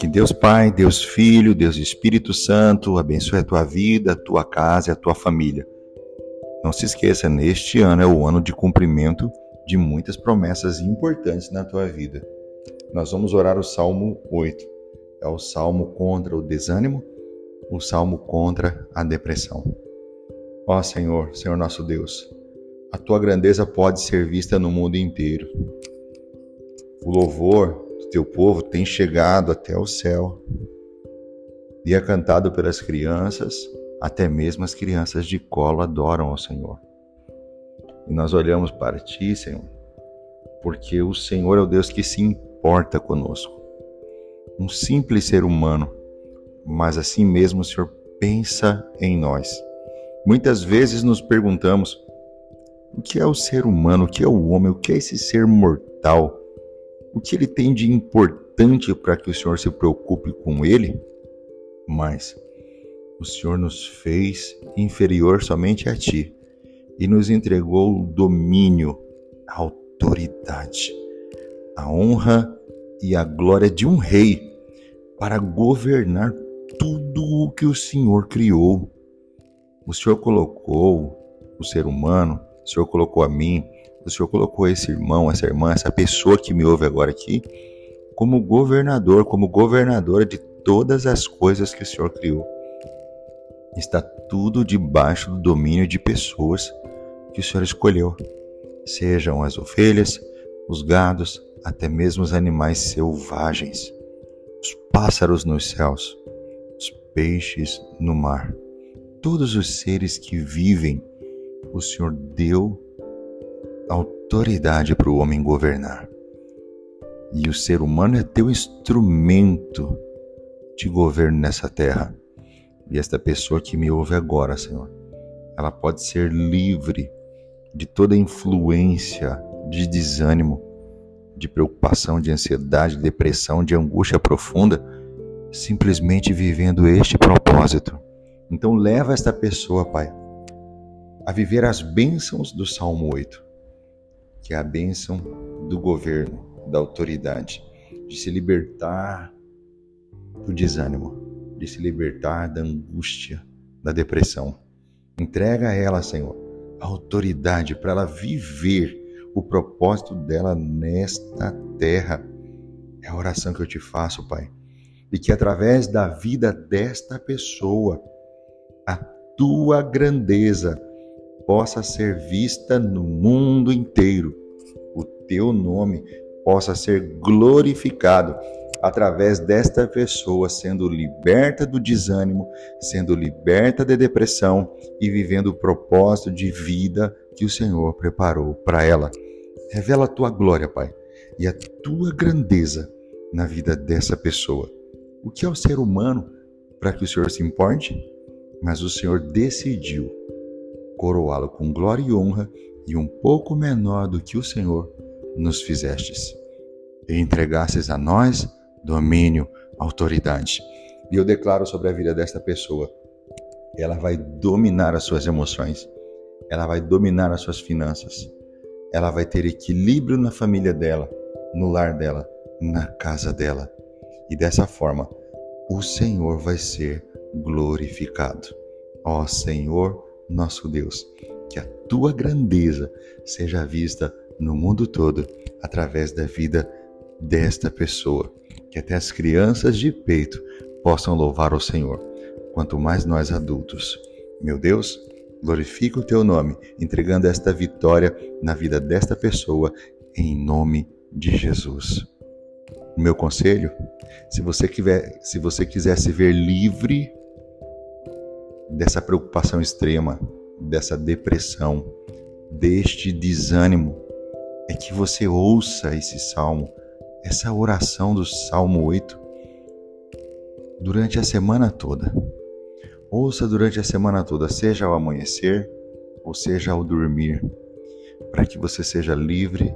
Que Deus Pai, Deus Filho, Deus Espírito Santo abençoe a tua vida, a tua casa e a tua família. Não se esqueça, neste ano é o ano de cumprimento de muitas promessas importantes na tua vida. Nós vamos orar o Salmo 8. É o salmo contra o desânimo, o salmo contra a depressão. Ó Senhor, Senhor nosso Deus, a tua grandeza pode ser vista no mundo inteiro. O louvor do teu povo tem chegado até o céu e é cantado pelas crianças, até mesmo as crianças de colo adoram ao Senhor. E nós olhamos para ti, Senhor, porque o Senhor é o Deus que se importa conosco. Um simples ser humano, mas assim mesmo o Senhor pensa em nós. Muitas vezes nos perguntamos: o que é o ser humano? O que é o homem? O que é esse ser mortal? O que ele tem de importante para que o Senhor se preocupe com ele? Mas o Senhor nos fez inferior somente a ti e nos entregou o domínio, a autoridade, a honra e a glória de um rei para governar tudo o que o Senhor criou. O Senhor colocou o ser humano, o Senhor colocou a mim, o Senhor colocou esse irmão, essa irmã, essa pessoa que me ouve agora aqui, como governador, como governadora de todas as coisas que o Senhor criou. Está tudo debaixo do domínio de pessoas que o Senhor escolheu, sejam as ovelhas, os gados, até mesmo os animais selvagens, os pássaros nos céus, os peixes no mar, todos os seres que vivem, o Senhor deu autoridade para o homem governar. E o ser humano é teu instrumento de governo nessa terra. E esta pessoa que me ouve agora, Senhor, ela pode ser livre de toda influência de desânimo, de preocupação, de ansiedade, de depressão, de angústia profunda, simplesmente vivendo este propósito. Então leva esta pessoa, Pai, a viver as bênçãos do Salmo 8, que é a bênção do governo, da autoridade, de se libertar do desânimo, de se libertar da angústia, da depressão. Entrega a ela, Senhor, a autoridade para ela viver o propósito dela nesta terra. É a oração que eu te faço, Pai. E que através da vida desta pessoa, a tua grandeza possa ser vista no mundo inteiro. O teu nome possa ser glorificado através desta pessoa sendo liberta do desânimo, sendo liberta da depressão e vivendo o propósito de vida que o Senhor preparou para ela. Revela a tua glória, Pai, e a tua grandeza na vida dessa pessoa. O que é o ser humano para que o Senhor se importe? Mas o Senhor decidiu coroá-lo com glória e honra e um pouco menor do que o Senhor nos fizestes. E entregastes a nós domínio, autoridade. E eu declaro sobre a vida desta pessoa: ela vai dominar as suas emoções, ela vai dominar as suas finanças, ela vai ter equilíbrio na família dela, no lar dela, na casa dela. E dessa forma, o Senhor vai ser glorificado. Ó Senhor, nosso Deus, que a tua grandeza seja vista no mundo todo através da vida desta pessoa que até as crianças de peito possam louvar o Senhor, quanto mais nós adultos. Meu Deus, glorifica o teu nome, entregando esta vitória na vida desta pessoa, em nome de Jesus. Meu conselho, se você, quiser, se você quiser se ver livre dessa preocupação extrema, dessa depressão, deste desânimo, é que você ouça esse salmo essa oração do Salmo 8 durante a semana toda. Ouça durante a semana toda, seja ao amanhecer ou seja ao dormir, para que você seja livre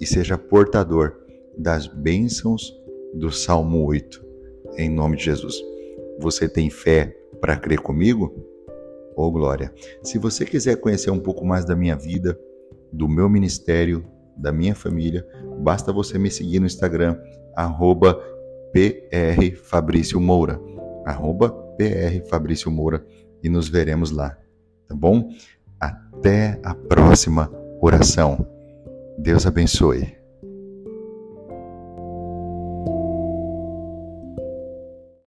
e seja portador das bênçãos do Salmo 8. Em nome de Jesus. Você tem fé para crer comigo? Ô oh, glória! Se você quiser conhecer um pouco mais da minha vida, do meu ministério, da minha família, basta você me seguir no Instagram, arroba PR Fabrício Moura, arroba PR Fabrício Moura, e nos veremos lá, tá bom? Até a próxima oração. Deus abençoe.